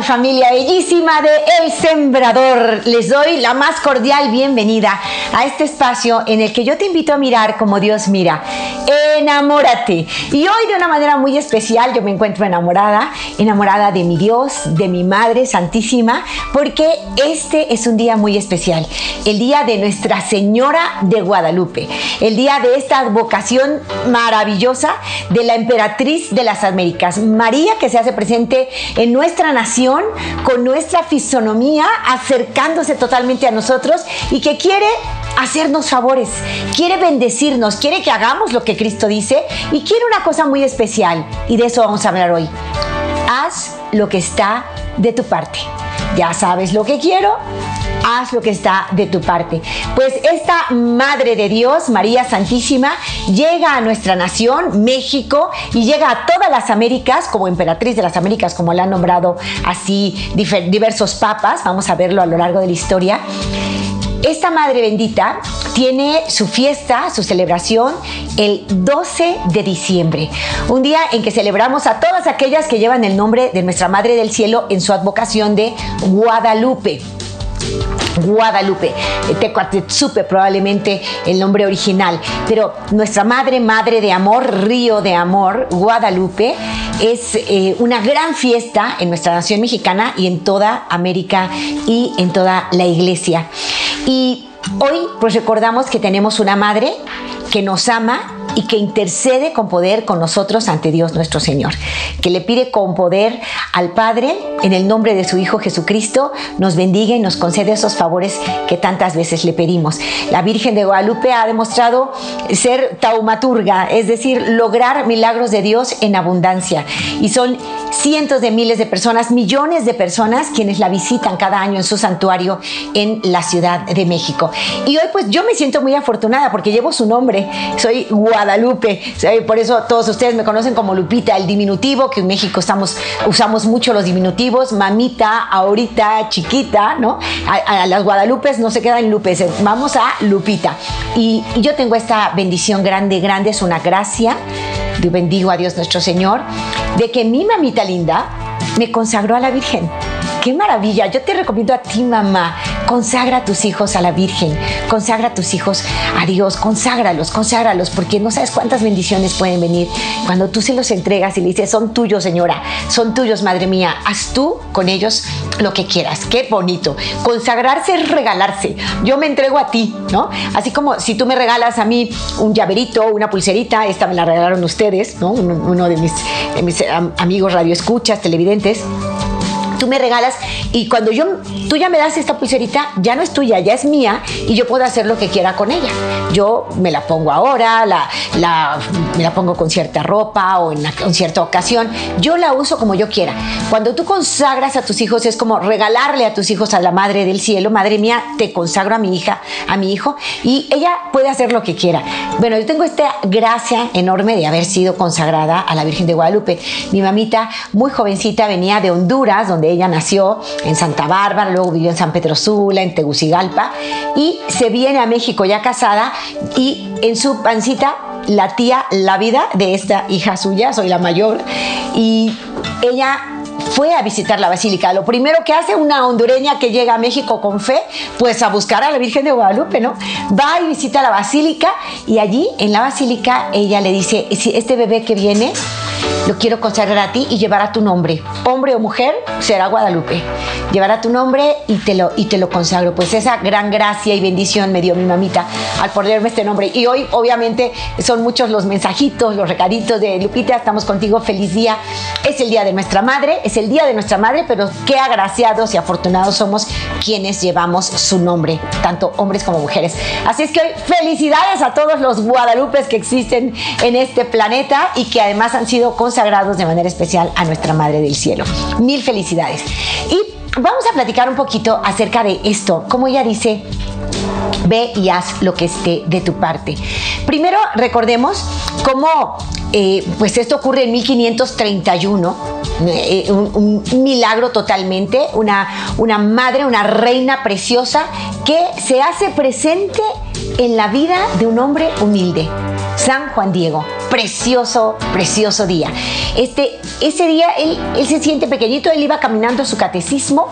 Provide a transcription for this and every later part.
Familia bellísima de El Sembrador? Les doy la más cordial bienvenida a este espacio en el que yo te invito a mirar como Dios mira. Enamórate. Y hoy de una manera muy especial yo me encuentro enamorada, enamorada de mi Dios, de mi Madre Santísima, porque este es un día muy especial, el día de Nuestra Señora de Guadalupe, el día de esta vocación maravillosa de la emperatriz de las Américas, María que se hace presente en nuestra nación con nuestra fisonomía, acercándose totalmente a nosotros y que quiere hacernos favores, quiere bendecirnos, quiere que hagamos lo que Cristo dice y quiere una cosa muy especial y de eso vamos a hablar hoy. Haz lo que está de tu parte. Ya sabes lo que quiero, haz lo que está de tu parte. Pues esta Madre de Dios, María Santísima, llega a nuestra nación, México, y llega a todas las Américas, como emperatriz de las Américas, como la han nombrado así diversos papas, vamos a verlo a lo largo de la historia. Esta Madre Bendita tiene su fiesta, su celebración el 12 de diciembre, un día en que celebramos a todas aquellas que llevan el nombre de nuestra Madre del Cielo en su advocación de Guadalupe. Guadalupe, Tecuatetsupe probablemente el nombre original, pero nuestra madre, madre de amor, río de amor, Guadalupe, es eh, una gran fiesta en nuestra nación mexicana y en toda América y en toda la iglesia. Y hoy pues recordamos que tenemos una madre que nos ama y que intercede con poder con nosotros ante Dios nuestro Señor, que le pide con poder al Padre, en el nombre de su Hijo Jesucristo, nos bendiga y nos concede esos favores que tantas veces le pedimos. La Virgen de Guadalupe ha demostrado ser taumaturga, es decir, lograr milagros de Dios en abundancia. Y son cientos de miles de personas, millones de personas quienes la visitan cada año en su santuario en la Ciudad de México. Y hoy pues yo me siento muy afortunada porque llevo su nombre, soy Guadalupe, por eso todos ustedes me conocen como Lupita, el diminutivo, que en México usamos mucho los diminutivos, mamita, ahorita, chiquita, ¿no? A, las Guadalupes no se quedan Lupes, vamos a Lupita. Y, y yo tengo esta bendición grande, grande, es una gracia, yo bendigo a Dios nuestro Señor, de que mi mamita linda me consagró a la Virgen. ¡Qué maravilla! Yo te recomiendo a ti, mamá, consagra a tus hijos a la Virgen, consagra a tus hijos a Dios, conságralos, conságralos, porque no sabes cuántas bendiciones pueden venir cuando tú se los entregas y le dices, son tuyos, señora, son tuyos, madre mía, haz tú con ellos lo que quieras. Qué bonito. Consagrarse es regalarse. Yo me entrego a ti, ¿no? Así como si tú me regalas a mí un llaverito, una pulserita, esta me la regalaron ustedes, ¿no? Uno, de mis, de mis amigos radioescuchas, televidentes tú me regalas y cuando yo, tú ya me das esta pulserita, ya no es tuya, ya es mía y yo puedo hacer lo que quiera con ella. Yo me la pongo ahora, la, la, me la pongo con cierta ropa o en, en cierta ocasión. Yo la uso como yo quiera. Cuando tú consagras a tus hijos es como regalarle a tus hijos a la Madre del Cielo. Madre mía, te consagro a mi hija, a mi hijo y ella puede hacer lo que quiera. Bueno, yo tengo esta gracia enorme de haber sido consagrada a la Virgen de Guadalupe. Mi mamita, muy jovencita, venía de Honduras, donde ella nació en Santa Bárbara, luego vivió en San Pedro Sula, en Tegucigalpa, y se viene a México ya casada y en su pancita la tía, la vida de esta hija suya, soy la mayor, y ella fue a visitar la basílica. Lo primero que hace una hondureña que llega a México con fe, pues a buscar a la Virgen de Guadalupe, ¿no? Va y visita la basílica y allí en la basílica ella le dice, este bebé que viene lo quiero consagrar a ti y llevar a tu nombre. Hombre o mujer, será Guadalupe. Llevará tu nombre y te, lo, y te lo consagro. Pues esa gran gracia y bendición me dio mi mamita al ponerme este nombre. Y hoy, obviamente, son muchos los mensajitos, los recaditos de Lupita. Estamos contigo, feliz día. Es el día de nuestra madre, es el día de nuestra madre, pero qué agraciados y afortunados somos quienes llevamos su nombre, tanto hombres como mujeres. Así es que hoy, felicidades a todos los Guadalupes que existen en este planeta y que además han sido consagrados de manera especial a nuestra Madre del Cielo. Mil felicidades. Y vamos a platicar un poquito acerca de esto, como ella dice, ve y haz lo que esté de tu parte. Primero recordemos cómo eh, pues esto ocurre en 1531, eh, un, milagro totalmente, una, una madre, una reina preciosa que se hace presente en la vida de un hombre humilde, San Juan Diego precioso, precioso día. Este, ese día él, él se siente pequeñito, él iba caminando su catecismo,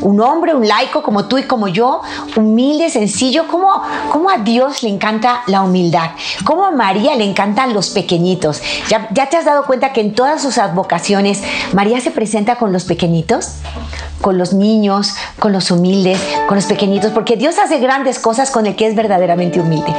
un hombre, un laico como tú y como yo, humilde, sencillo, como, como a Dios le encanta la humildad, como a María le encantan los pequeñitos. ¿Ya, ¿Ya te has dado cuenta que en todas sus advocaciones María se presenta con los pequeñitos? con los niños, con los humildes, con los pequeñitos, porque Dios hace grandes cosas con el que es verdaderamente humilde.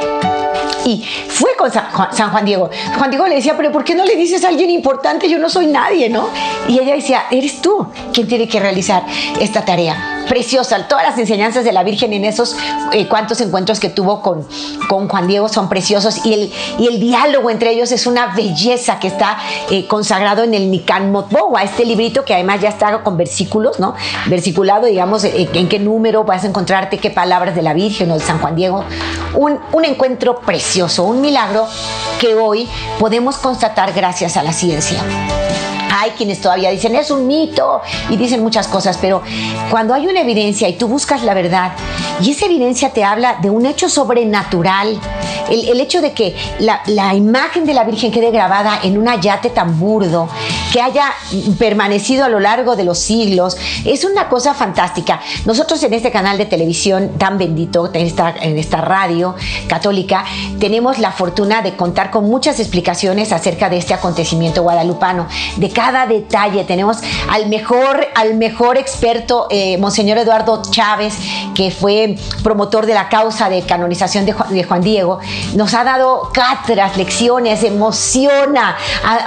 Y fue con San Juan, Diego. Juan Diego le decía, pero ¿por qué no le dices a alguien importante? Yo no soy nadie, ¿no? Y ella decía, eres tú quien tiene que realizar esta tarea preciosa. Todas las enseñanzas de la Virgen en esos eh, cuantos encuentros que tuvo con, con Juan Diego son preciosos y el, y el diálogo entre ellos es una belleza que está eh, consagrado en el Nican Motboa, este librito que además ya está con versículos, ¿no? Versiculado, digamos, eh, en qué número vas a encontrarte qué palabras de la Virgen o de San Juan Diego. Un, un encuentro precioso, un milagro que hoy podemos constatar gracias a la ciencia. Hay quienes todavía dicen es un mito y dicen muchas cosas, pero cuando hay una evidencia y tú buscas la verdad y esa evidencia te habla de un hecho sobrenatural, el, hecho de que la, la, imagen de la Virgen quede grabada en un ayate tan burdo, que haya permanecido a lo largo de los siglos, es una cosa fantástica. Nosotros en este canal de televisión tan bendito, en esta, en esta radio católica, tenemos la fortuna de contar con muchas explicaciones acerca de este acontecimiento guadalupano, de cada detalle. Tenemos al mejor, al mejor experto, eh, Monseñor Eduardo Chávez, que fue promotor de la causa de canonización de Juan, Diego. Nos ha dado cátedras, lecciones, emociona,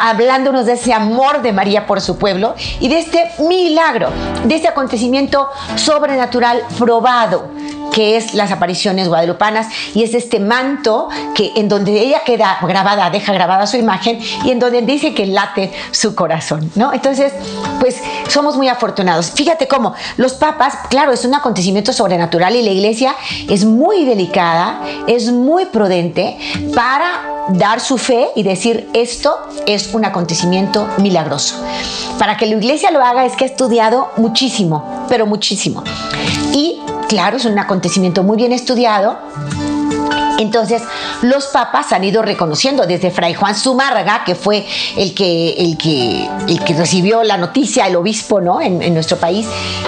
hablándonos de ese amor de María por su pueblo y de este milagro, de este acontecimiento sobrenatural probado que es las apariciones guadalupanas y es este manto que en donde ella queda grabada, deja grabada su imagen y en donde dice que late su corazón, ¿no? Entonces, pues somos muy afortunados. Fíjate cómo los papas, claro, es un acontecimiento sobrenatural y la iglesia es muy delicada, es muy prudente para dar su fe y decir esto es un acontecimiento milagroso. Para que la iglesia lo haga es que ha estudiado muchísimo, pero muchísimo. Y claro, es un acontecimiento muy bien estudiado. Entonces, los papas han ido reconociendo desde Fray Juan Zumárraga, que fue el que, el que, el que recibió la noticia, el obispo ¿no? en, nuestro país,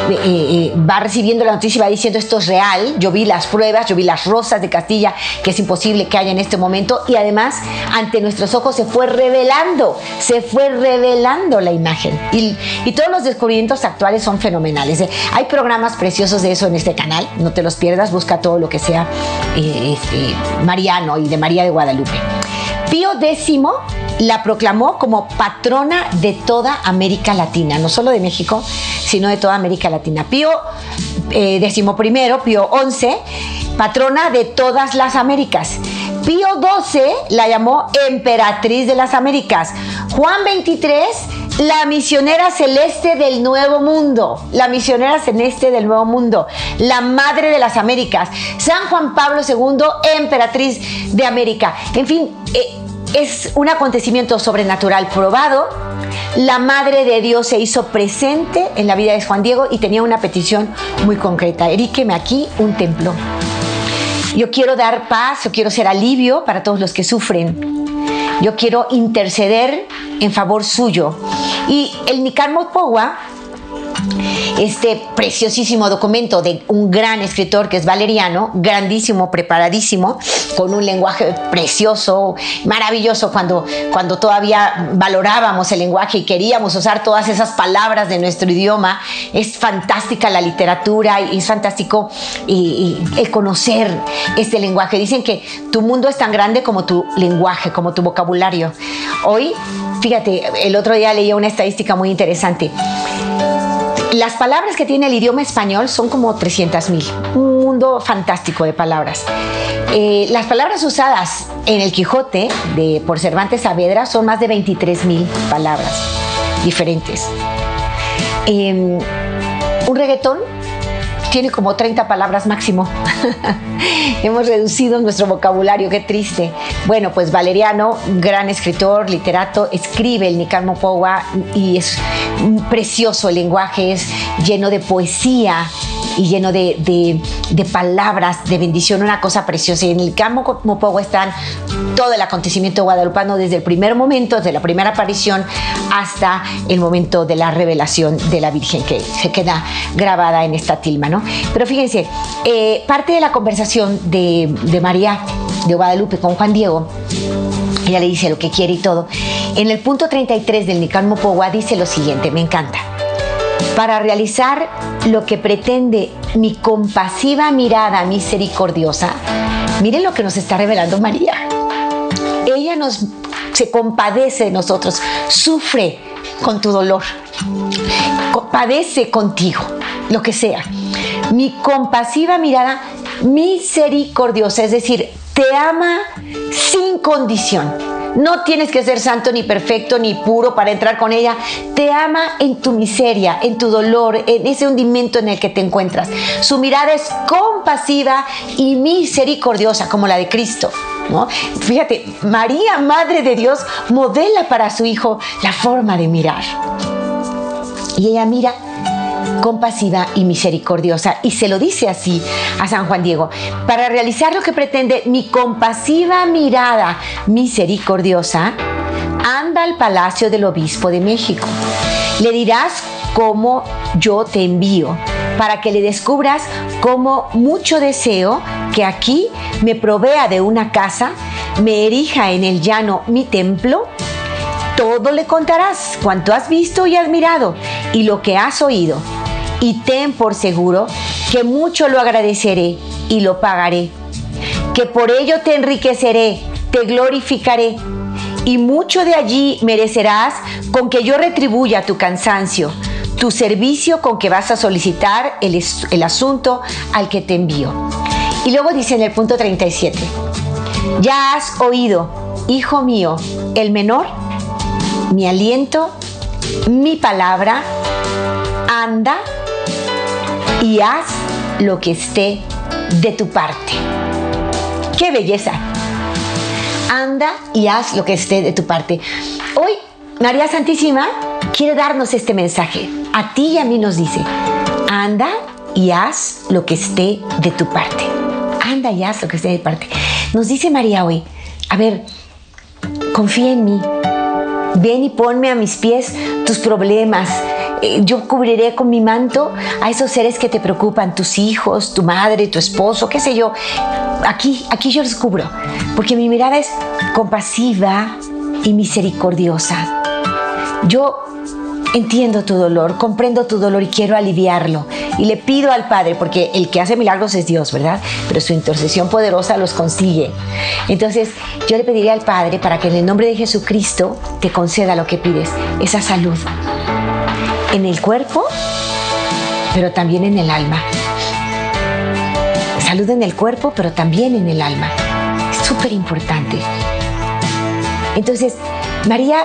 eh, eh, va recibiendo la noticia y va diciendo esto es real, yo vi las pruebas, yo vi las rosas de Castilla, que es imposible que haya en este momento, y además ante nuestros ojos se fue revelando, se fue revelando la imagen. Y, todos los descubrimientos actuales son fenomenales. ¿eh? Hay programas preciosos de eso en este canal, no te los pierdas, busca todo lo que sea mariano y de María de Guadalupe. Pío X la proclamó como patrona de toda América Latina, no solo de México, sino de toda América Latina. Pío eh, XI, Pío XI, patrona de todas las Américas. Pío XII la llamó emperatriz de las Américas. Juan XXIII, la misionera celeste del Nuevo Mundo. La misionera celeste del Nuevo Mundo. La madre de las Américas. San Juan Pablo II, emperatriz de América. En fin, eh, es un acontecimiento sobrenatural probado. La Madre de Dios se hizo presente en la vida de Juan Diego y tenía una petición muy concreta. Eríqueme aquí un templo. Yo quiero dar paz, yo quiero ser alivio para todos los que sufren. Yo quiero interceder en favor suyo. Y el Nican Motpogua este preciosísimo documento de un gran escritor que es Valeriano, grandísimo, preparadísimo, con un lenguaje precioso, maravilloso, cuando, cuando todavía valorábamos el lenguaje y queríamos usar todas esas palabras de nuestro idioma. Es fantástica la literatura y es fantástico el conocer este lenguaje. Dicen que tu mundo es tan grande como tu lenguaje, como tu vocabulario. Hoy, fíjate, el otro día leía una estadística muy interesante las palabras que tiene el idioma español son como 300 mil, un mundo fantástico de palabras. Eh, las palabras usadas en el Quijote de, por Cervantes Saavedra son más de 23 mil palabras diferentes. Em, un reggaetón tiene como 30 palabras máximo. Hemos reducido nuestro vocabulario, qué triste. Bueno, pues Valeriano, gran escritor, literato, escribe el Nicarmo Powa y es precioso el lenguaje, es lleno de poesía y lleno de, palabras de bendición, una cosa preciosa. Y en el campo Mopogo están todo el acontecimiento guadalupano desde el primer momento, desde la primera aparición hasta el momento de la revelación de la Virgen que se queda grabada en esta tilma, ¿no? Pero fíjense, eh, parte de la conversación de, de María de Guadalupe con Juan Diego, ella le dice lo que quiere y todo. En el punto 33 del Nican Mopogua dice lo siguiente, me encanta para realizar lo que pretende mi compasiva mirada misericordiosa. Miren lo que nos está revelando María. Ella nos se compadece de nosotros, sufre con tu dolor, padece contigo, lo que sea. Mi compasiva mirada misericordiosa, es decir, te ama sin condición no tienes que ser santo ni perfecto ni puro para entrar con ella. Te ama en tu miseria, en tu dolor, en ese hundimiento en el que te encuentras. Su mirada es compasiva y misericordiosa como la de Cristo. Fíjate, María, Madre de Dios, modela para su hijo la forma de mirar. Y ella mira compasiva y misericordiosa. Y se lo dice así a San Juan Diego. Para realizar lo que pretende mi compasiva mirada misericordiosa, anda al palacio del obispo de México. Le dirás cómo yo te envío, para que le descubras cómo mucho deseo que aquí me provea de una casa, me erija en el llano mi templo todo le contarás cuanto has visto y admirado y lo que has oído. Y ten por seguro que mucho lo agradeceré y lo pagaré, que por ello te enriqueceré, te glorificaré, y mucho de allí merecerás con que yo retribuya tu cansancio, tu servicio con que vas a solicitar el, asunto al que te envío. Y luego dice en el punto 37, ya has oído, hijo mío, el menor, mi aliento, mi palabra, anda y haz lo que esté de tu parte. ¡Qué belleza! Anda y haz lo que esté de tu parte. Hoy María Santísima quiere darnos este mensaje. A ti y a mí nos dice, anda y haz lo que esté de tu parte. Anda y haz lo que esté de tu parte. Nos dice María hoy, a ver, confía en mí. Ven y ponme a mis pies tus problemas, eh, yo cubriré con mi manto a esos seres que te preocupan, tus hijos, tu madre, tu esposo, qué sé yo. Aquí, aquí yo los cubro, porque mi mirada es compasiva y misericordiosa. Yo entiendo tu dolor, comprendo tu dolor y quiero aliviarlo. Y le pido al Padre, porque el que hace milagros es Dios, ¿verdad? Pero su intercesión poderosa los consigue. Entonces yo le pediría al Padre para que en el nombre de Jesucristo te conceda lo que pides, esa salud, en el cuerpo, pero también en el alma. Salud en el cuerpo, pero también en el alma. Es súper importante. Entonces, María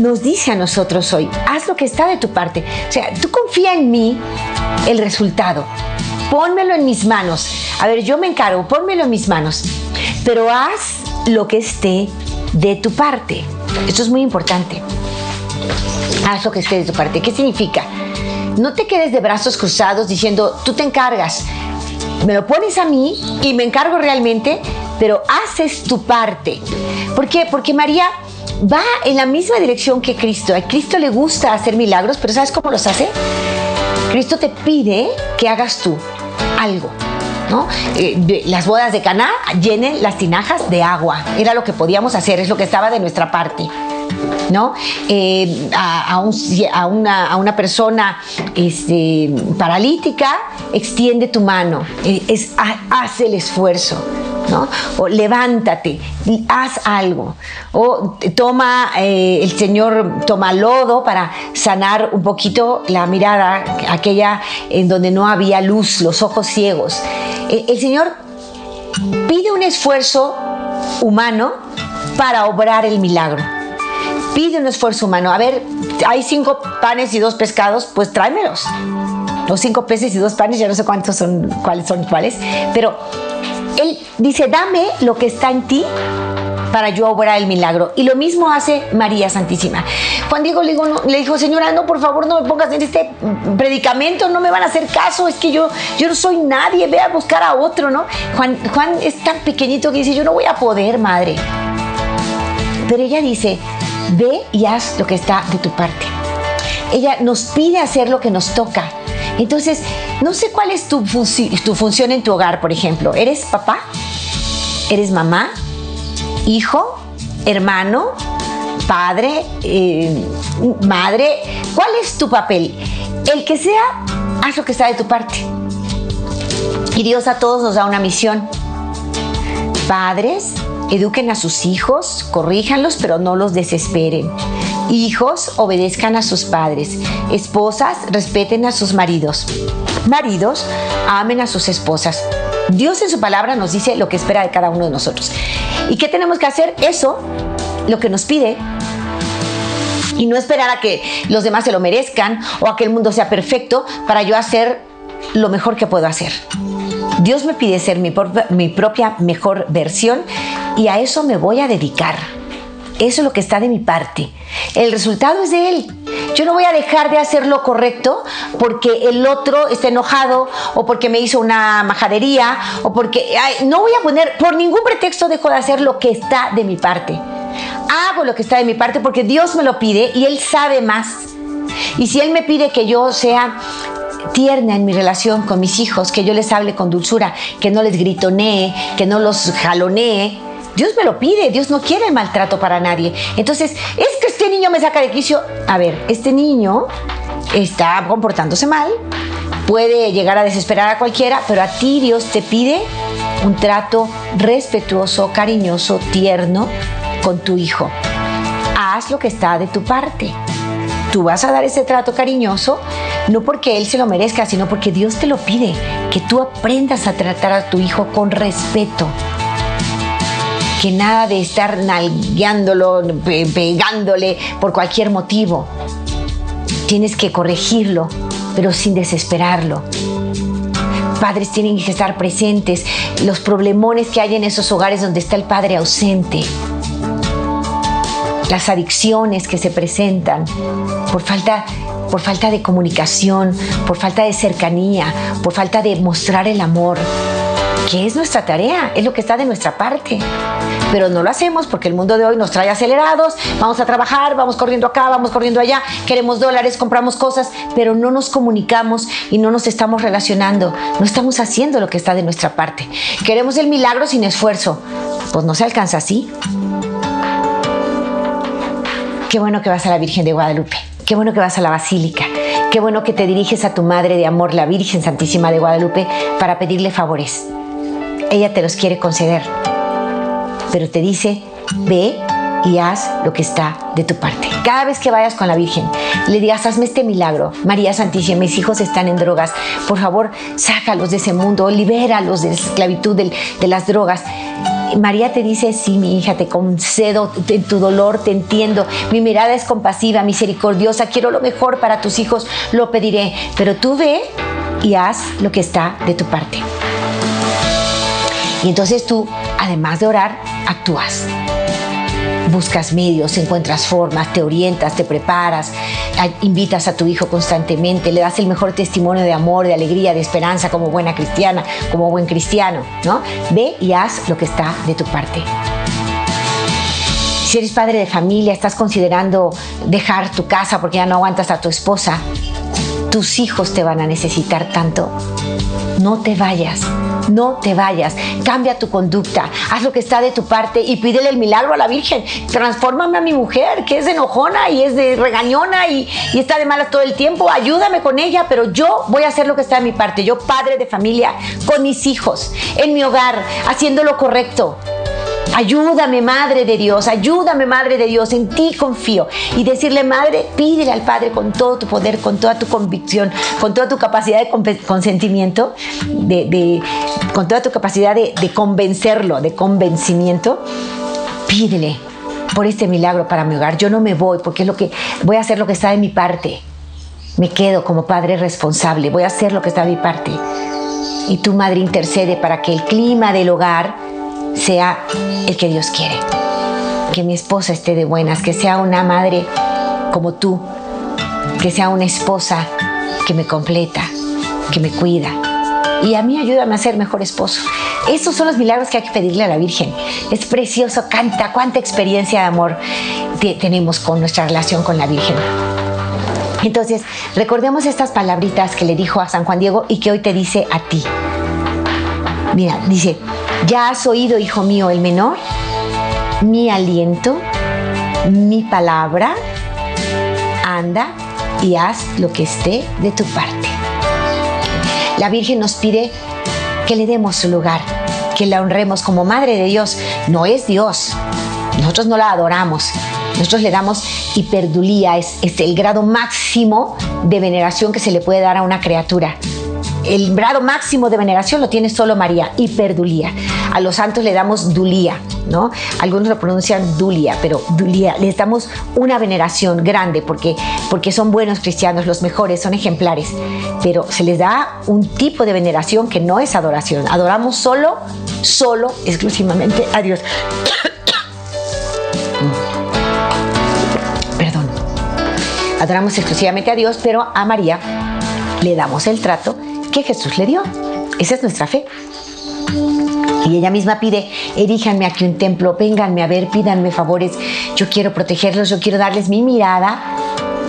nos dice a nosotros hoy, haz lo que está de tu parte. O sea, tú confía en mí el resultado. Pónmelo en mis manos. A ver, yo me encargo, pónmelo en mis manos. Pero haz lo que esté de tu parte. Esto es muy importante haz lo que esté de tu parte. ¿Qué significa? No te quedes de brazos cruzados diciendo, tú te encargas, me lo pones a mí y me encargo realmente, pero haces tu parte. ¿Por qué? Porque María va en la misma dirección que Cristo. A Cristo le gusta hacer milagros, pero ¿sabes cómo los hace? Cristo te pide que hagas tú algo. ¿no? Eh, las bodas de Caná llenen las tinajas de agua. Era lo que podíamos hacer, es lo que estaba de nuestra parte. ¿no? Eh, a, una, persona este, paralítica, extiende tu mano, eh, es, haz el esfuerzo. ¿No? O levántate, haz algo. O toma, eh, el Señor toma lodo para sanar un poquito la mirada, aquella en donde no había luz, los ojos ciegos. el, el Señor pide un esfuerzo humano para obrar el milagro. Pide un esfuerzo humano. A ver, hay cinco panes y dos pescados, pues tráemelos. Los cinco peces y dos panes, ya no sé cuántos son, cuáles son cuáles, pero dice, dame lo que está en ti para yo obrar el milagro. Y lo mismo hace María Santísima. Juan Diego le, digo, le dijo, señora, no, por favor, no me pongas en este predicamento, no me van a hacer caso, es que yo, yo no soy nadie, ve a buscar a otro, ¿no? Juan, Juan es tan pequeñito que dice, yo no voy a poder, madre. Pero ella dice, ve y haz lo que está de tu parte. Ella nos pide hacer lo que nos toca. Entonces, no sé cuál es tu, tu función en tu hogar, por ejemplo. ¿Eres papá? ¿Eres mamá? ¿Hijo? ¿Hermano? ¿Padre? Eh, ¿Madre? ¿Cuál es tu papel? El que sea, haz lo que está de tu parte. Y Dios a todos nos da una misión. Padres, eduquen a sus hijos, corríjanlos, pero no los desesperen. Hijos, obedezcan a sus padres. Esposas, respeten a sus maridos. Maridos, amen a sus esposas. Dios en su palabra nos dice lo que espera de cada uno de nosotros. ¿Y qué tenemos que hacer? Eso, lo que nos pide, y no esperar a que los demás se lo merezcan o a que el mundo sea perfecto para yo hacer lo mejor que puedo hacer. Dios me pide ser mi, mi propia mejor versión y a eso me voy a dedicar. Eso es lo que está de mi parte. El resultado es de Él. Yo no voy a dejar de hacer lo correcto porque el otro está enojado o porque me hizo una majadería o porque no voy a poner, por ningún pretexto dejo de hacer lo que está de mi parte. Hago lo que está de mi parte porque Dios me lo pide y Él sabe más. Y si Él me pide que yo sea tierna en mi relación con mis hijos, que yo les hable con dulzura, que no les gritonee, que no los jalonee, Dios me lo pide, Dios no quiere el maltrato para nadie. Entonces, es que este niño me saca de quicio. A ver, este niño está comportándose mal, puede llegar a desesperar a cualquiera, pero a ti Dios te pide un trato respetuoso, cariñoso, tierno con tu hijo. Haz lo que está de tu parte. Tú vas a dar ese trato cariñoso no porque él se lo merezca, sino porque Dios te lo pide, que tú aprendas a tratar a tu hijo con respeto que nada de estar nalgueándolo, pegándole por cualquier motivo. Tienes que corregirlo, pero sin desesperarlo. Padres tienen que estar presentes, los problemones que hay en esos hogares donde está el padre ausente, las adicciones que se presentan por falta por falta de comunicación, por falta de cercanía, por falta de mostrar el amor que es nuestra tarea, es lo que está de nuestra parte. Pero no lo hacemos porque el mundo de hoy nos trae acelerados, vamos a trabajar, vamos corriendo acá, vamos corriendo allá, queremos dólares, compramos cosas, pero no nos comunicamos y no nos estamos relacionando, no estamos haciendo lo que está de nuestra parte. Queremos el milagro sin esfuerzo, pues no se alcanza así. Qué bueno que vas a la Virgen de Guadalupe, qué bueno que vas a la Basílica, qué bueno que te diriges a tu Madre de Amor, la Virgen Santísima de Guadalupe, para pedirle favores ella te los quiere conceder. Pero te dice, ve y haz lo que está de tu parte. Cada vez que vayas con la Virgen, le digas, hazme este milagro. María Santísima, mis hijos están en drogas. Por favor, sácalos de ese mundo, libéralos de la esclavitud de, las drogas. María te dice, sí, mi hija, te concedo en tu dolor, te entiendo. Mi mirada es compasiva, misericordiosa, quiero lo mejor para tus hijos, lo pediré. Pero tú ve y haz lo que está de tu parte. Y entonces tú, además de orar, actúas. Buscas medios, encuentras formas, te orientas, te preparas, invitas a tu hijo constantemente, le das el mejor testimonio de amor, de alegría, de esperanza como buena cristiana, como buen cristiano, ¿no? Ve y haz lo que está de tu parte. Si eres padre de familia, estás considerando dejar tu casa porque ya no aguantas a tu esposa, tus hijos te van a necesitar tanto. No te vayas, no te vayas, cambia tu conducta, haz lo que está de tu parte y pídele el milagro a la Virgen. Transfórmame a mi mujer, que es enojona y es de regañona y, y está de malas todo el tiempo. Ayúdame con ella, pero yo voy a hacer lo que está de mi parte. Yo, padre de familia, con mis hijos, en mi hogar, haciendo lo correcto. Ayúdame, Madre de Dios, ayúdame, Madre de Dios, en ti confío. Y decirle, Madre, pídele al Padre con todo tu poder, con toda tu convicción, con toda tu capacidad de consentimiento, de, con toda tu capacidad de, convencerlo, de convencimiento. Pídele por este milagro para mi hogar. Yo no me voy porque es lo que voy a hacer lo que está de mi parte. Me quedo como padre responsable, voy a hacer lo que está de mi parte. Y tu madre intercede para que el clima del hogar sea el que Dios quiere. Que mi esposa esté de buenas, que sea una madre como tú, que sea una esposa que me completa, que me cuida. Y a mí ayúdame a ser mejor esposo. Esos son los milagros que hay que pedirle a la Virgen. Es precioso, canta, cuánta experiencia de amor tenemos con nuestra relación con la Virgen. Entonces, recordemos estas palabritas que le dijo a San Juan Diego y que hoy te dice a ti. Mira, dice, ¿Ya has oído, hijo mío, el menor? Mi aliento, mi palabra, anda y haz lo que esté de tu parte. La Virgen nos pide que le demos su lugar, que la honremos como Madre de Dios. No es Dios, nosotros no la adoramos, nosotros le damos hiperdulía, es, es el grado máximo de veneración que se le puede dar a una criatura el grado máximo de veneración lo tiene solo María, hiperdulía. A los santos le damos dulía, ¿no? Algunos lo pronuncian dulia, pero dulía, les damos una veneración grande porque, porque son buenos cristianos, los mejores, son ejemplares, pero se les da un tipo de veneración que no es adoración. Adoramos solo, solo, exclusivamente a Dios. Perdón. Adoramos exclusivamente a Dios, pero a María le damos el trato que Jesús le dio. Esa es nuestra fe. Y ella misma pide, eríjanme aquí un templo, vénganme a ver, pídanme favores, yo quiero protegerlos, yo quiero darles mi mirada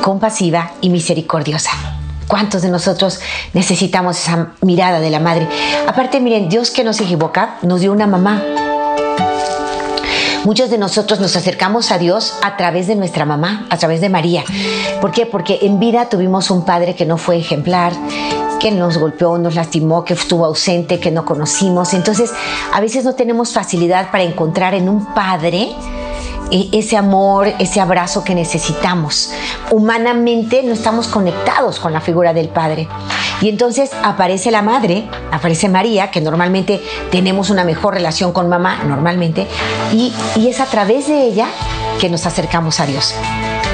compasiva y misericordiosa. ¿Cuántos de nosotros necesitamos esa mirada de la madre? Aparte, miren, Dios que no se equivoca, nos dio una mamá. Muchos de nosotros nos acercamos a Dios a través de nuestra mamá, a través de María. ¿Por qué? Porque en vida tuvimos un padre que no fue ejemplar, que nos golpeó, nos lastimó, que estuvo ausente, que no conocimos. Entonces, a veces no tenemos facilidad para encontrar en un padre eh, ese amor, ese abrazo que necesitamos. Humanamente no estamos conectados con la figura del Padre. Y entonces aparece la madre, aparece María, que normalmente tenemos una mejor relación con mamá, normalmente, y, y es a través de ella que nos acercamos a Dios.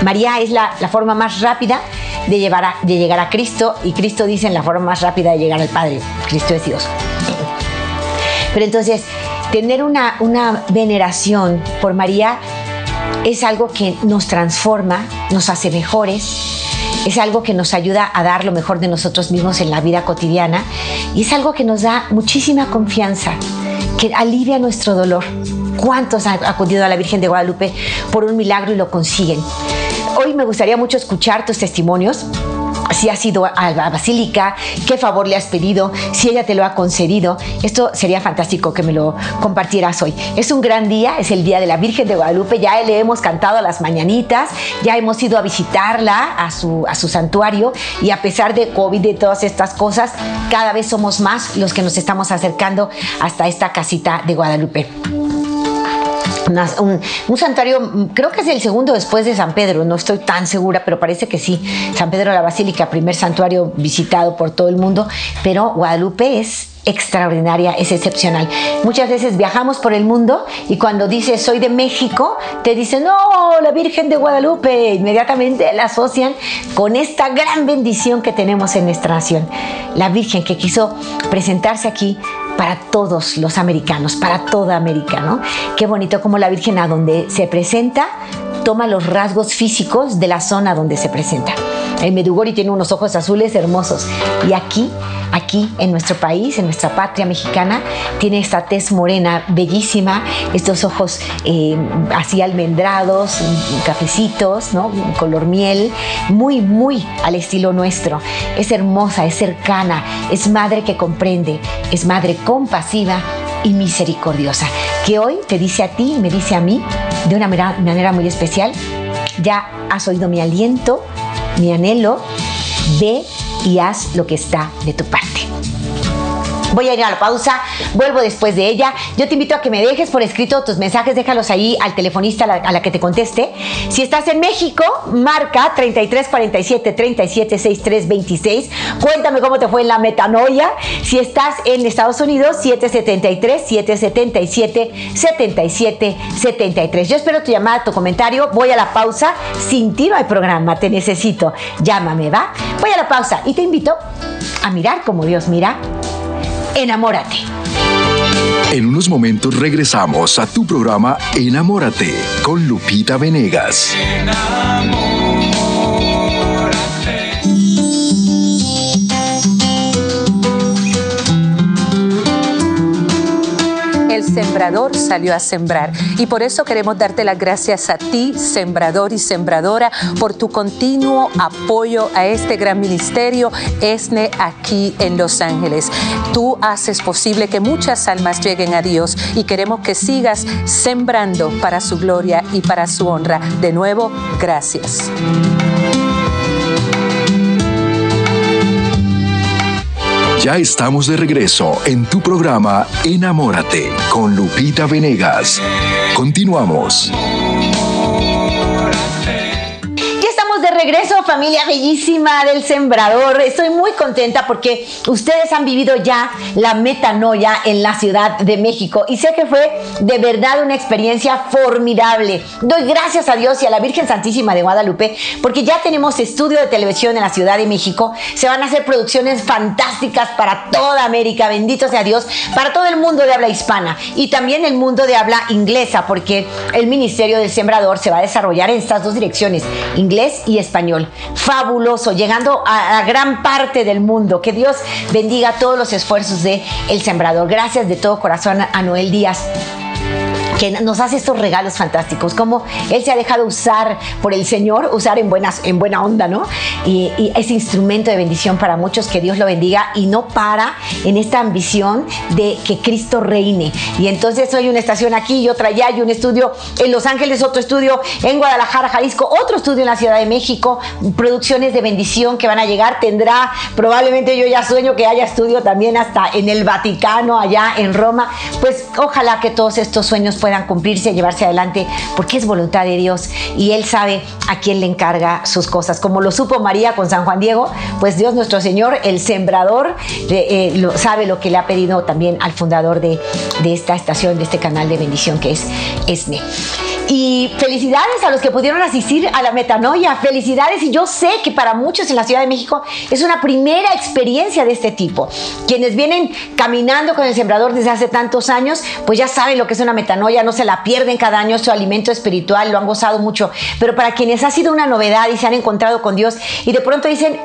María es la, forma más rápida de, llevar de llegar a Cristo y Cristo dice en la forma más rápida de llegar al Padre. Cristo es Dios. Pero entonces, tener una, una veneración por María es algo que nos transforma, nos hace mejores, es algo que nos ayuda a dar lo mejor de nosotros mismos en la vida cotidiana y es algo que nos da muchísima confianza, que alivia nuestro dolor. ¿Cuántos han acudido a la Virgen de Guadalupe por un milagro y lo consiguen? Hoy me gustaría mucho escuchar tus testimonios si has ido a la basílica, qué favor le has pedido, si ella te lo ha concedido. Esto sería fantástico que me lo compartieras hoy. Es un gran día, es el día de la Virgen de Guadalupe, ya le hemos cantado las mañanitas, ya hemos ido a visitarla a su, a su santuario y a pesar de COVID y todas estas cosas, cada vez somos más los que nos estamos acercando hasta esta casita de Guadalupe un, santuario, creo que es el segundo después de San Pedro, no estoy tan segura, pero parece que sí. San Pedro de la Basílica, primer santuario visitado por todo el mundo, pero Guadalupe es extraordinaria, es excepcional. Muchas veces viajamos por el mundo y cuando dices soy de México, te dicen, no, la Virgen de Guadalupe, inmediatamente la asocian con esta gran bendición que tenemos en nuestra nación. La Virgen que quiso presentarse aquí para todos los americanos, para toda América, ¿no? Qué bonito como la Virgen a donde se presenta toma los rasgos físicos de la zona donde se presenta. El Medugori tiene unos ojos azules hermosos. Y aquí, aquí en nuestro país, en nuestra patria mexicana, tiene esta tez morena bellísima, estos ojos eh, así almendrados, cafecitos, ¿no? Color miel, muy, muy al estilo nuestro. Es hermosa, es cercana, es madre que comprende, es madre compasiva y misericordiosa, que hoy te dice a ti y me dice a mí de una manera muy especial, ya has oído mi aliento, mi anhelo, ve y haz lo que está de tu parte. Voy a ir a la pausa, vuelvo después de ella. Yo te invito a que me dejes por escrito tus mensajes, déjalos ahí al telefonista a la, que te conteste. Si estás en México, marca 3347 3763 26. Cuéntame cómo te fue en la metanoia. Si estás en Estados Unidos, 773 777 77 73. Yo espero tu llamada, tu comentario. Voy a la pausa. Sin ti no hay programa, te necesito. Llámame, ¿va? Voy a la pausa y te invito a mirar como Dios mira Enamórate. En unos momentos regresamos a tu programa Enamórate con Lupita Venegas. Salió a sembrar. Y por eso queremos darte las gracias a ti, sembrador y sembradora, por tu continuo apoyo a este gran ministerio ESNE aquí en Los Ángeles. Tú haces posible que muchas almas lleguen a Dios y queremos que sigas sembrando para su gloria y para su honra. De nuevo, gracias. Ya estamos de regreso en tu programa Enamórate con Lupita Venegas. Continuamos. Regreso, familia bellísima del Sembrador. Estoy muy contenta porque ustedes han vivido ya la metanoia en la Ciudad de México y sé que fue de verdad una experiencia formidable. Doy gracias a Dios y a la Virgen Santísima de Guadalupe porque ya tenemos estudio de televisión en la Ciudad de México. Se van a hacer producciones fantásticas para toda América, bendito sea Dios, para todo el mundo de habla hispana y también el mundo de habla inglesa porque el Ministerio del Sembrador se va a desarrollar en estas dos direcciones, inglés y español español. Fabuloso, llegando a, gran parte del mundo. Que Dios bendiga todos los esfuerzos de El Sembrador. Gracias de todo corazón a Noel Díaz que nos hace estos regalos fantásticos, como Él se ha dejado usar por el Señor, usar en, buenas, en buena onda, ¿no? Y, y ese instrumento de bendición para muchos, que Dios lo bendiga y no para en esta ambición de que Cristo reine. Y entonces hoy una estación aquí y otra allá, y un estudio en Los Ángeles, otro estudio en Guadalajara, Jalisco, otro estudio en la Ciudad de México, producciones de bendición que van a llegar, tendrá, probablemente yo ya sueño que haya estudio también hasta en el Vaticano, allá en Roma, pues ojalá que todos estos sueños puedan puedan cumplirse, llevarse adelante, porque es voluntad de Dios y Él sabe a quién le encarga sus cosas. Como lo supo María con San Juan Diego, pues Dios nuestro Señor, el sembrador, eh, lo, sabe lo que le ha pedido también al fundador de, de esta estación, de este canal de bendición que es ESNE. Y felicidades a los que pudieron asistir a la metanoia. Felicidades. Y yo sé que para muchos en la Ciudad de México es una primera experiencia de este tipo. Quienes vienen caminando con el sembrador desde hace tantos años, pues ya saben lo que es una metanoia. No se la pierden cada año. su alimento espiritual. Lo han gozado mucho. Pero para quienes ha sido una novedad y se han encontrado con Dios y de pronto dicen,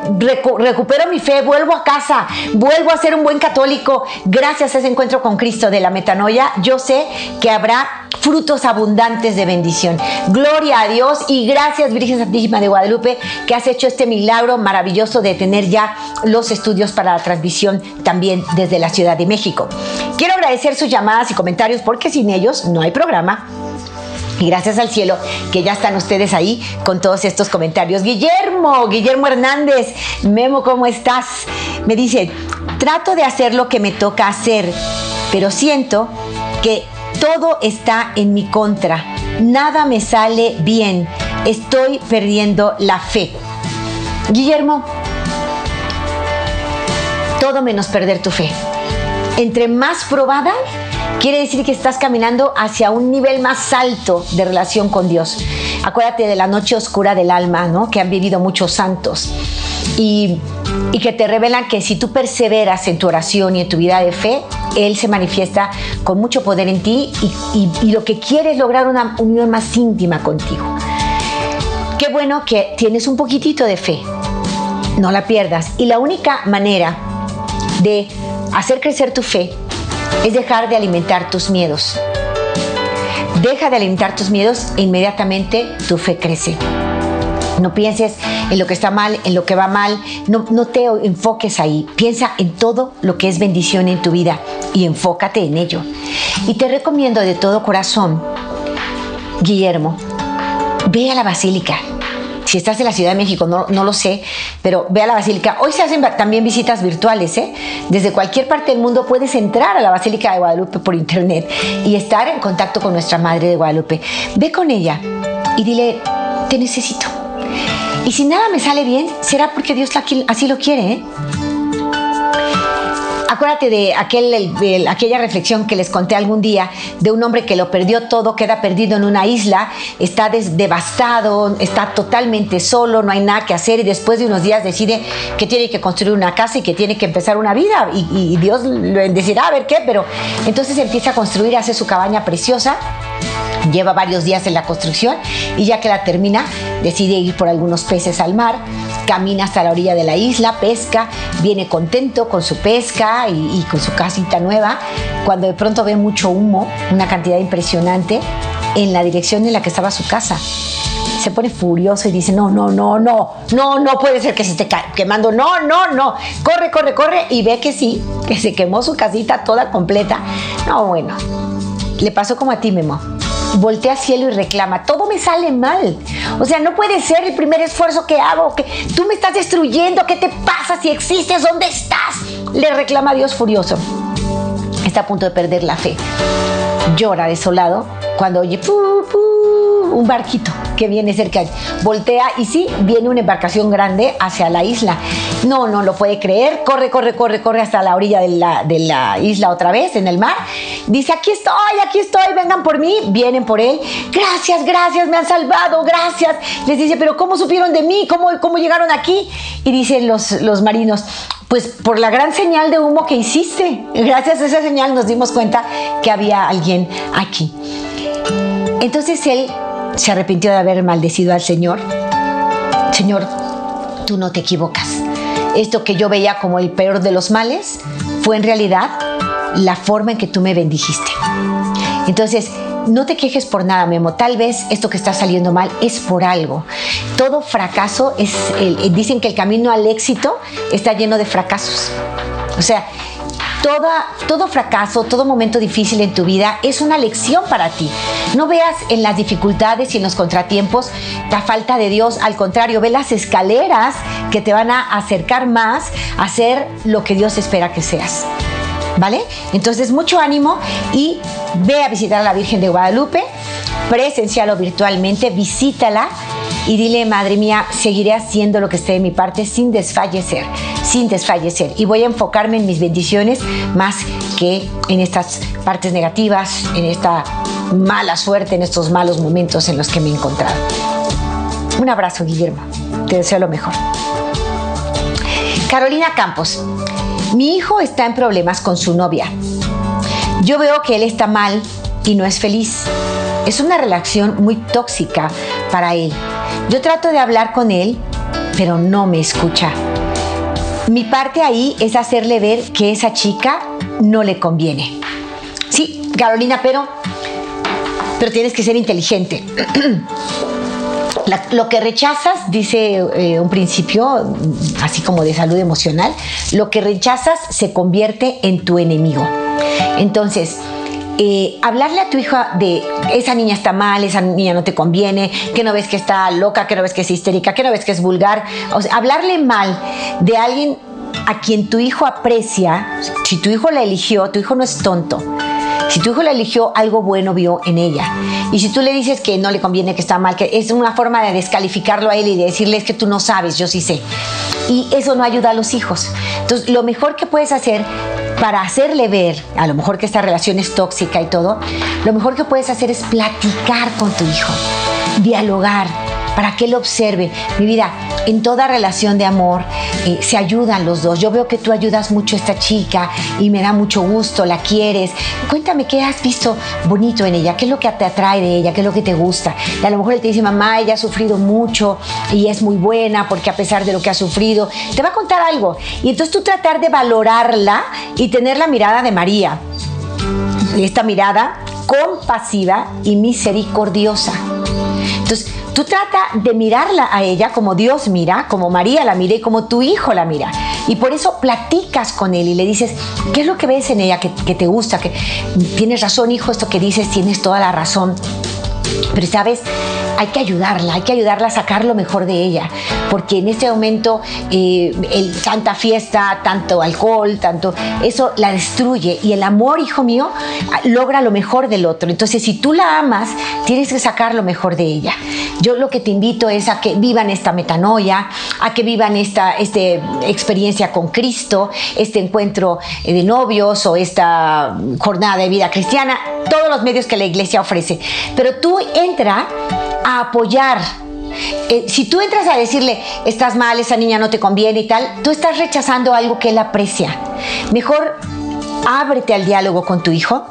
recupero mi fe, vuelvo a casa, vuelvo a ser un buen católico. Gracias a ese encuentro con Cristo de la metanoia, yo sé que habrá frutos abundantes de bendición. Gloria a Dios y gracias Virgen Santísima de Guadalupe que has hecho este milagro maravilloso de tener ya los estudios para la transmisión también desde la Ciudad de México. Quiero agradecer sus llamadas y comentarios porque sin ellos no hay programa. Y gracias al cielo que ya están ustedes ahí con todos estos comentarios. Guillermo, Guillermo Hernández, Memo, ¿cómo estás? Me dice, trato de hacer lo que me toca hacer, pero siento que todo está en mi contra. Nada me sale bien. Estoy perdiendo la fe. Guillermo, todo menos perder tu fe. Entre más probada, quiere decir que estás caminando hacia un nivel más alto de relación con Dios. Acuérdate de la noche oscura del alma, ¿no? Que han vivido muchos santos. Y, que te revelan que si tú perseveras en tu oración y en tu vida de fe, él se manifiesta con mucho poder en ti y, lo que quiere es lograr una unión más íntima contigo. Qué bueno que tienes un poquitito de fe, no la pierdas. Y la única manera de hacer crecer tu fe es dejar de alimentar tus miedos. Deja de alimentar tus miedos e inmediatamente tu fe crece. No pienses en lo que está mal, en lo que va mal. No, no, te enfoques ahí. Piensa en todo lo que es bendición en tu vida y enfócate en ello. Y te recomiendo de todo corazón, Guillermo, ve a la basílica. Si estás en la Ciudad de México, no, no lo sé, pero ve a la Basílica. Hoy se hacen también visitas virtuales, ¿eh? Desde cualquier parte del mundo puedes entrar a la Basílica de Guadalupe por internet y estar en contacto con nuestra Madre de Guadalupe. Ve con ella y dile, te necesito. Y si nada me sale bien, será porque Dios así lo quiere, ¿eh? Acuérdate de aquel, aquella reflexión que les conté algún día de un hombre que lo perdió todo, queda perdido en una isla, está devastado, está totalmente solo, no hay nada que hacer y después de unos días decide que tiene que construir una casa y que tiene que empezar una vida y, Dios le decirá a ver qué, pero entonces empieza a construir, hace su cabaña preciosa Lleva varios días en la construcción y ya que la termina, decide ir por algunos peces al mar, camina hasta la orilla de la isla, pesca, viene contento con su pesca y, con su casita nueva, cuando de pronto ve mucho humo, una cantidad impresionante, en la dirección en la que estaba su casa se pone furioso y dice, no, no, no, no, no, no puede ser que se esté quemando, no, no, no, corre, corre, corre, y ve que sí, que se quemó su casita toda completa. No, bueno, le pasó como a ti, Memo voltea al cielo y reclama, todo me sale mal. O sea, no puede ser el primer esfuerzo que hago, que tú me estás destruyendo, ¿qué te pasa si existes? ¿Dónde estás? Le reclama Dios furioso. Está a punto de perder la fe. Llora desolado cuando oye un barquito que viene cerca. Voltea y sí, viene una embarcación grande hacia la isla. No, no lo puede creer. Corre, corre, corre, corre hasta la orilla de la, de la isla otra vez, en el mar. Dice, aquí estoy, aquí estoy, vengan por mí. Vienen por él. Gracias, gracias, me han salvado, gracias. Les dice, pero ¿cómo supieron de mí? ¿Cómo, cómo llegaron aquí? Y dicen los, los marinos, pues por la gran señal de humo que hiciste. Gracias a esa señal nos dimos cuenta que había alguien aquí. Entonces él se arrepintió de haber maldecido al Señor. Señor, tú no te equivocas. Esto que yo veía como el peor de los males fue en realidad la forma en que tú me bendijiste. Entonces, no te quejes por nada, Memo. Tal vez esto que está saliendo mal es por algo. Todo fracaso es, dicen que el camino al éxito está lleno de fracasos. O sea, todo fracaso, todo momento difícil en tu vida es una lección para ti. No veas en las dificultades y en los contratiempos la falta de Dios, al contrario, ve las escaleras que te van a acercar más a ser lo que Dios espera que seas. ¿Vale? Entonces, mucho ánimo y ve a visitar a la Virgen de Guadalupe, presencial o virtualmente, visítala y dile, madre mía, seguiré haciendo lo que esté de mi parte sin desfallecer sin desfallecer. Y voy a enfocarme en mis bendiciones más que en estas partes negativas, en esta mala suerte, en estos malos momentos en los que me he encontrado. Un abrazo, Guillermo. Te deseo lo mejor. Carolina Campos. Mi hijo está en problemas con su novia. Yo veo que él está mal y no es feliz. Es una relación muy tóxica para él. Yo trato de hablar con él, pero no me escucha. Mi parte ahí es hacerle ver que esa chica no le conviene. Sí, Carolina, pero, pero tienes que ser inteligente. lo que rechazas, dice eh, un principio, así como de salud emocional, lo que rechazas se convierte en tu enemigo. Entonces, eh, hablarle a tu hija de esa niña está mal, esa niña no te conviene, que no ves que está loca, que no ves que es histérica, que no ves que es vulgar. O sea, hablarle mal de alguien a quien tu hijo aprecia, si tu hijo la eligió, tu hijo no es tonto. Si tu hijo la eligió, algo bueno vio en ella. Y si tú le dices que no le conviene, que está mal, que es una forma de descalificarlo a él y de decirle es que tú no sabes, yo sí sé. Y eso no ayuda a los hijos. Entonces, lo mejor que puedes hacer para hacerle ver, a lo mejor que esta relación es tóxica y todo, lo mejor que puedes hacer es platicar con tu hijo, dialogar, para que él observe. Mi vida, en toda relación de amor eh, se ayudan los dos. Yo veo que tú ayudas mucho a esta chica y me da mucho gusto, la quieres. Cuéntame qué has visto bonito en ella, qué es lo que te atrae de ella, qué es lo que te gusta. Y a lo mejor él te dice, mamá, ella ha sufrido mucho y es muy buena porque a pesar de lo que ha sufrido, te va a contar algo. Y entonces tú tratar de valorarla y tener la mirada de María. Y esta mirada compasiva y misericordiosa. Tú trata de mirarla a ella como Dios mira, como María la mira y como tu hijo la mira. Y por eso platicas con él y le dices, ¿qué es lo que ves en ella que, que te gusta? Que tienes razón, hijo, esto que dices, tienes toda la razón. Pero sabes, hay que ayudarla, hay que ayudarla a sacar lo mejor de ella, porque en este momento eh, el, tanta fiesta, tanto alcohol, tanto, eso la destruye y el amor, hijo mío, logra lo mejor del otro. Entonces, si tú la amas, tienes que sacar lo mejor de ella. Yo lo que te invito es a que vivan esta metanoia, a que vivan esta este, experiencia con Cristo, este encuentro de novios o esta jornada de vida cristiana, todos los medios que la iglesia ofrece. Pero tú entra a apoyar. Eh, si tú entras a decirle, estás mal, esa niña no te conviene y tal, tú estás rechazando algo que él aprecia. Mejor ábrete al diálogo con tu hijo,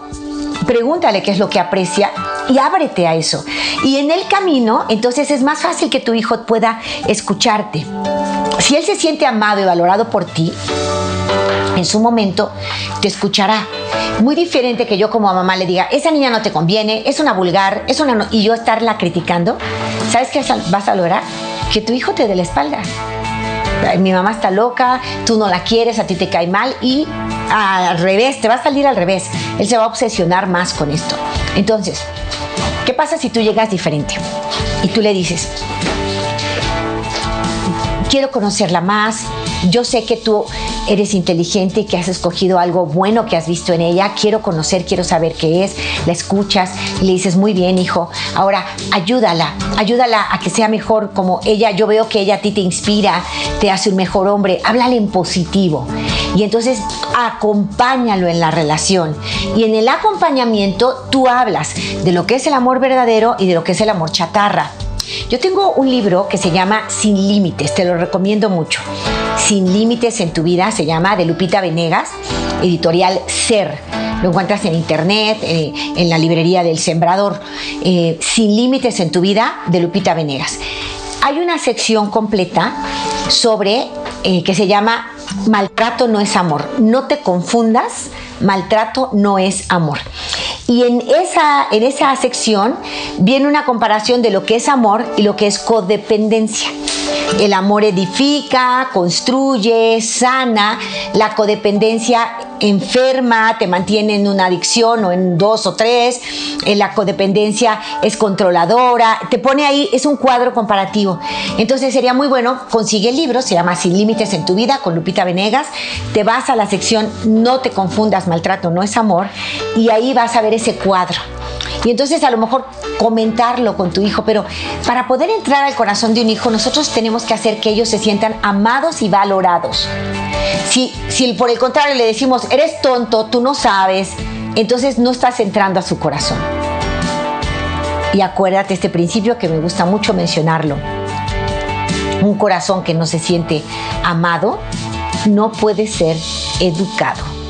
pregúntale qué es lo que aprecia y ábrete a eso. Y en el camino, entonces es más fácil que tu hijo pueda escucharte. Si él se siente amado y valorado por ti, en su momento te escuchará. Muy diferente que yo como mamá le diga, esa niña no te conviene, es una vulgar, es una... y yo estarla criticando. ¿Sabes qué vas a lograr? Que tu hijo te dé la espalda. Mi mamá está loca, tú no la quieres, a ti te cae mal y al revés, te va a salir al revés. Él se va a obsesionar más con esto. Entonces, ¿qué pasa si tú llegas diferente? Y tú le dices, quiero conocerla más, yo sé que tú eres inteligente y que has escogido algo bueno que has visto en ella. Quiero conocer, quiero saber qué es. La escuchas y le dices, muy bien, hijo. Ahora, ayúdala, ayúdala a que sea mejor como ella. Yo veo que ella a ti te inspira, te hace un mejor hombre. Háblale en positivo. Y entonces acompáñalo en la relación. Y en el acompañamiento tú hablas de lo que es el amor verdadero y de lo que es el amor chatarra. Yo tengo un libro que se llama Sin Límites, te lo recomiendo mucho. Sin Límites en tu vida se llama de Lupita Venegas, editorial Ser. Lo encuentras en internet, eh, en la librería del Sembrador. Eh, Sin Límites en tu vida de Lupita Venegas. Hay una sección completa sobre eh, que se llama Maltrato no es amor. No te confundas, maltrato no es amor. Y en esa, en esa sección viene una comparación de lo que es amor y lo que es codependencia. El amor edifica, construye, sana. La codependencia enferma, te mantiene en una adicción o en dos o tres. Eh, la codependencia es controladora. Te pone ahí, es un cuadro comparativo. Entonces sería muy bueno, consigue el libro, se llama Sin Límites en tu vida con Lupita Venegas. Te vas a la sección No te confundas, maltrato no es amor. Y ahí vas a ver ese cuadro. Y entonces a lo mejor comentarlo con tu hijo, pero para poder entrar al corazón de un hijo nosotros tenemos que hacer que ellos se sientan amados y valorados. Si, si por el contrario le decimos, eres tonto, tú no sabes, entonces no estás entrando a su corazón. Y acuérdate este principio que me gusta mucho mencionarlo. Un corazón que no se siente amado no puede ser educado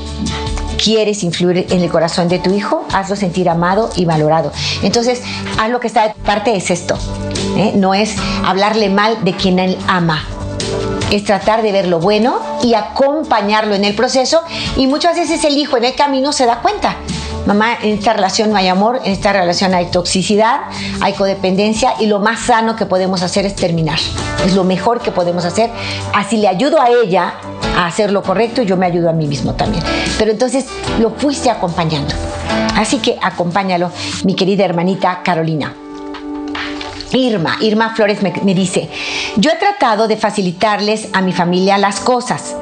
quieres influir en el corazón de tu hijo, hazlo sentir amado y valorado. Entonces, haz lo que está de parte es esto. ¿eh? No es hablarle mal de quien él ama. Es tratar de ver lo bueno y acompañarlo en el proceso. Y muchas veces el hijo en el camino se da cuenta. Mamá, en esta relación no hay amor, en esta relación hay toxicidad, hay codependencia y lo más sano que podemos hacer es terminar. Es lo mejor que podemos hacer. Así le ayudo a ella a hacer lo correcto yo me ayudo a mí mismo también. Pero entonces lo fuiste acompañando. Así que acompáñalo, mi querida hermanita Carolina. Irma, Irma Flores me, me, dice, yo he tratado de facilitarles a mi familia las cosas.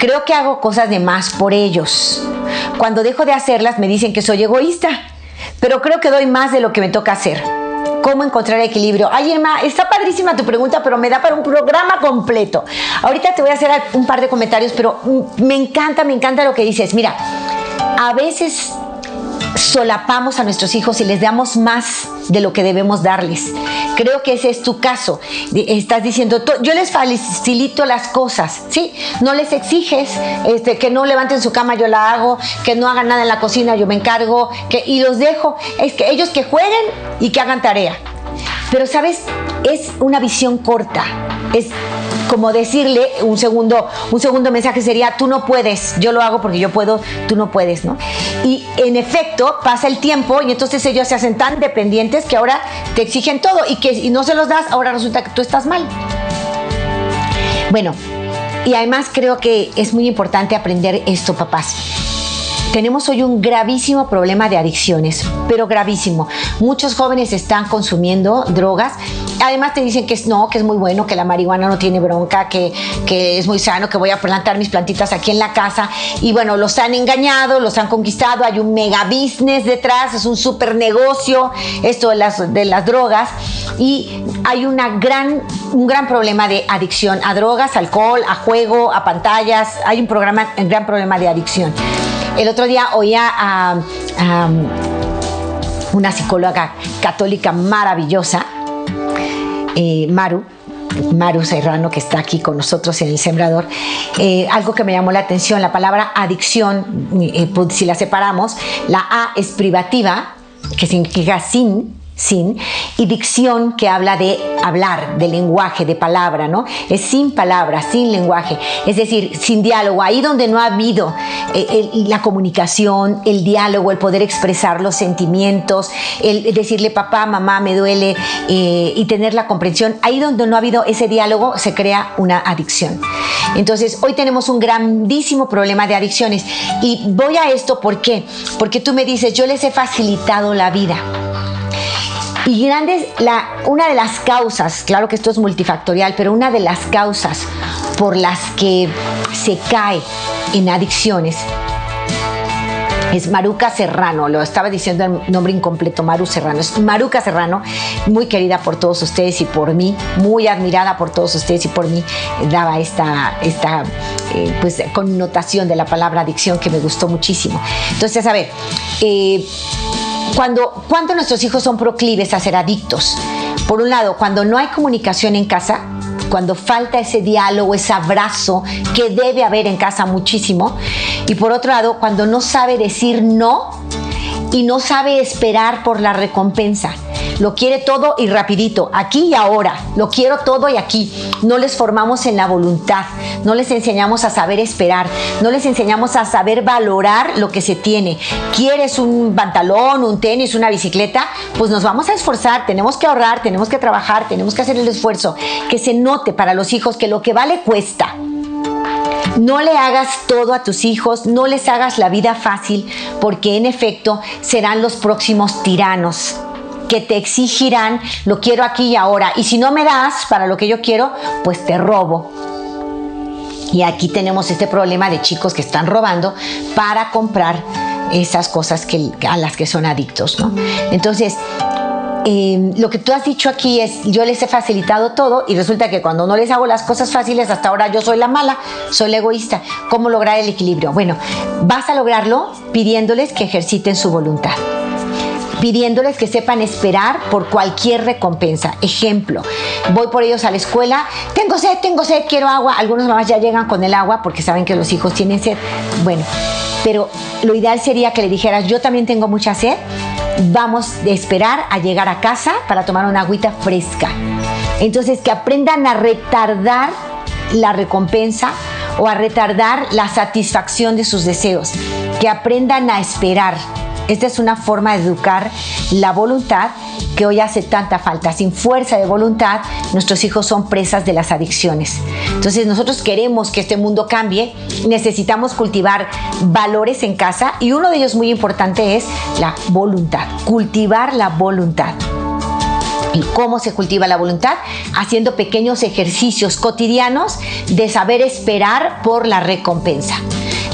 Creo que hago cosas de más por ellos. Cuando dejo de hacerlas me dicen que soy egoísta, pero creo que doy más de lo que me toca hacer cómo encontrar equilibrio. Ay, Emma, está padrísima tu pregunta, pero me da para un programa completo. Ahorita te voy a hacer un par de comentarios, pero me encanta, me encanta lo que dices. Mira, a veces solapamos a nuestros hijos y les damos más de lo que debemos darles. Creo que ese es tu caso. Estás diciendo, yo les facilito las cosas, ¿sí? No les exiges este, que no levanten su cama, yo la hago, que no hagan nada en la cocina, yo me encargo, que, y los dejo. Es que ellos que jueguen y que hagan tarea. Pero, ¿sabes? Es una visión corta. Es como decirle un segundo, un segundo mensaje sería, tú no puedes, yo lo hago porque yo puedo, tú no puedes, ¿no? Y en efecto pasa el tiempo y entonces ellos se hacen tan dependientes que ahora te exigen todo y que y no se los das, ahora resulta que tú estás mal. Bueno, y además creo que es muy importante aprender esto, papás tenemos hoy un gravísimo problema de adicciones, pero gravísimo. Muchos jóvenes están consumiendo drogas. Además te dicen que es no, que es muy bueno, que la marihuana no tiene bronca, que, que es muy sano, que voy a plantar mis plantitas aquí en la casa. Y bueno, los han engañado, los han conquistado, hay un mega business detrás, es un super negocio esto de las, de las drogas. Y hay una gran, un gran problema de adicción a drogas, alcohol, a juego, a pantallas. Hay un, programa, un gran problema de adicción. El otro día oía a, una psicóloga católica maravillosa, eh, Maru, Maru Serrano, que está aquí con nosotros en el Sembrador, eh, algo que me llamó la atención, la palabra adicción, eh, pues, si la separamos, la A es privativa, que significa sin, sin, y dicción que habla de hablar, de lenguaje, de palabra, ¿no? Es sin palabra, sin lenguaje, es decir, sin diálogo, ahí donde no ha habido eh, la comunicación, el diálogo, el poder expresar los sentimientos, el decirle papá, mamá, me duele eh, y tener la comprensión, ahí donde no ha habido ese diálogo se crea una adicción. Entonces, hoy tenemos un grandísimo problema de adicciones y voy a esto, ¿por qué? Porque tú me dices, yo les he facilitado la vida. Y grandes, la, una de las causas, claro que esto es multifactorial, pero una de las causas por las que se cae en adicciones es Maruca Serrano, lo estaba diciendo el nombre incompleto, Maru Serrano. Es Maruca Serrano, muy querida por todos ustedes y por mí, muy admirada por todos ustedes y por mí, daba esta, esta eh, pues, connotación de la palabra adicción que me gustó muchísimo. Entonces, a ver, eh, cuando, cuando nuestros hijos son proclives a ser adictos. Por un lado, cuando no hay comunicación en casa, cuando falta ese diálogo, ese abrazo que debe haber en casa muchísimo. Y por otro lado, cuando no sabe decir no y no sabe esperar por la recompensa. Lo quiere todo y rapidito, aquí y ahora. Lo quiero todo y aquí. No les formamos en la voluntad, no les enseñamos a saber esperar, no les enseñamos a saber valorar lo que se tiene. ¿Quieres un pantalón, un tenis, una bicicleta? Pues nos vamos a esforzar, tenemos que ahorrar, tenemos que trabajar, tenemos que hacer el esfuerzo. Que se note para los hijos que lo que vale cuesta. No le hagas todo a tus hijos, no les hagas la vida fácil, porque en efecto serán los próximos tiranos que te exigirán, lo quiero aquí y ahora, y si no me das para lo que yo quiero, pues te robo. Y aquí tenemos este problema de chicos que están robando para comprar esas cosas que, a las que son adictos, ¿no? Entonces, em, lo que tú has dicho aquí es, yo les he facilitado todo y resulta que cuando no les hago las cosas fáciles, hasta ahora yo soy la mala, soy la egoísta. ¿Cómo lograr el equilibrio? Bueno, vas a lograrlo pidiéndoles que ejerciten su voluntad pidiéndoles que sepan esperar por cualquier recompensa. Ejemplo, voy por ellos a la escuela, tengo sed, tengo sed, quiero agua. Algunos mamás ya llegan con el agua porque saben que los hijos tienen sed. Bueno, pero lo ideal sería que le dijeras, yo también tengo mucha sed, vamos a esperar a llegar a casa para tomar una agüita fresca. Entonces, que aprendan a retardar la recompensa o a retardar la satisfacción de sus deseos, que aprendan a esperar esta es una forma de educar la voluntad que hoy hace tanta falta. Sin fuerza de voluntad, nuestros hijos son presas de las adicciones. Entonces nosotros queremos que este mundo cambie, necesitamos cultivar valores en casa y uno de ellos muy importante es la voluntad, cultivar la voluntad. ¿Y cómo se cultiva la voluntad? Haciendo pequeños ejercicios cotidianos de saber esperar por la recompensa.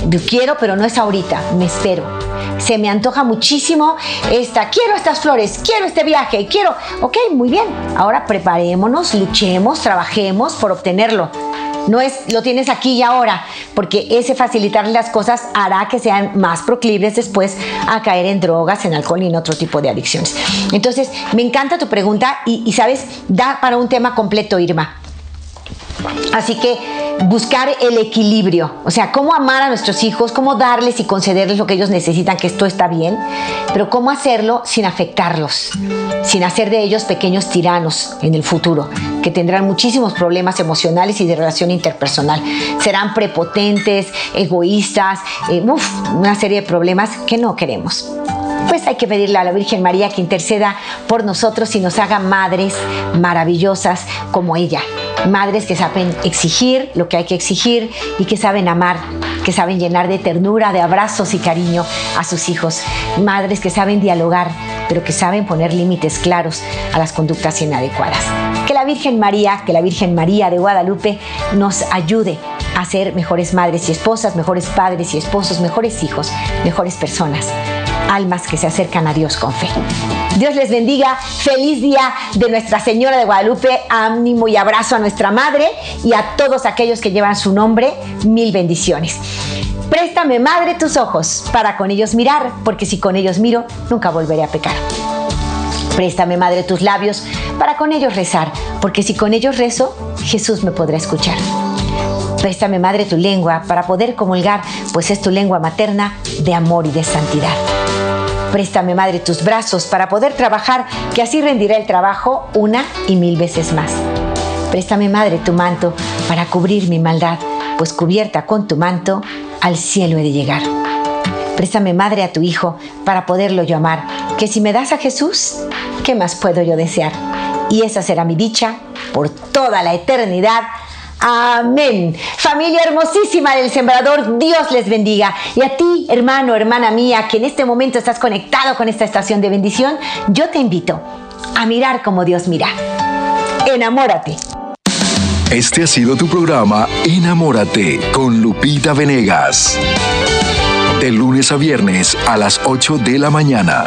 Yo quiero, pero no es ahorita, me espero se me antoja muchísimo esta, quiero estas flores, quiero este viaje, quiero, ok, muy bien, ahora preparémonos, luchemos, trabajemos por obtenerlo. No es lo tienes aquí y ahora, porque ese facilitarle las cosas hará que sean más proclives después a caer en drogas, en alcohol y en otro tipo de adicciones. Entonces, me encanta tu pregunta y, y sabes, da para un tema completo, Irma. Así que buscar el equilibrio, o sea, cómo amar a nuestros hijos, cómo darles y concederles lo que ellos necesitan, que esto está bien, pero cómo hacerlo sin afectarlos, sin hacer de ellos pequeños tiranos en el futuro, que tendrán muchísimos problemas emocionales y de relación interpersonal. Serán prepotentes, egoístas, eh, una serie de problemas que no queremos pues hay que pedirle a la Virgen María que interceda por nosotros y nos haga madres maravillosas como ella. Madres que saben exigir lo que hay que exigir y que saben amar, que saben llenar de ternura, de abrazos y cariño a sus hijos. Madres que saben dialogar, pero que saben poner límites claros a las conductas inadecuadas. Que la Virgen María, que la Virgen María de Guadalupe nos ayude a ser mejores madres y esposas, mejores padres y esposos, mejores hijos, mejores personas almas que se acercan a Dios con fe. Dios les bendiga. Feliz día de Nuestra Señora de Guadalupe. Ánimo y abrazo a nuestra Madre y a todos aquellos que llevan su nombre. Mil bendiciones. Préstame, Madre, tus ojos para con ellos mirar, porque si con ellos miro, nunca volveré a pecar. Préstame, Madre, tus labios para con ellos rezar, porque si con ellos rezo, Jesús me podrá escuchar. Préstame, Madre, tu lengua para poder comulgar, pues es tu lengua materna de amor y de santidad. Préstame, Madre, tus brazos para poder trabajar, que así rendirá el trabajo una y mil veces más. Préstame, Madre, tu manto para cubrir mi maldad, pues cubierta con tu manto, al cielo he de llegar. Préstame, Madre, a tu Hijo para poderlo yo amar, que si me das a Jesús, ¿qué más puedo yo desear? Y esa será mi dicha por toda la eternidad. Amén. Familia hermosísima del Sembrador, Dios les bendiga. Y a ti, hermano, hermana mía, que en este momento estás conectado con esta estación de bendición, yo te invito a mirar como Dios mira. Enamórate. Este ha sido tu programa Enamórate con Lupita Venegas. De lunes a viernes a las 8 de la mañana.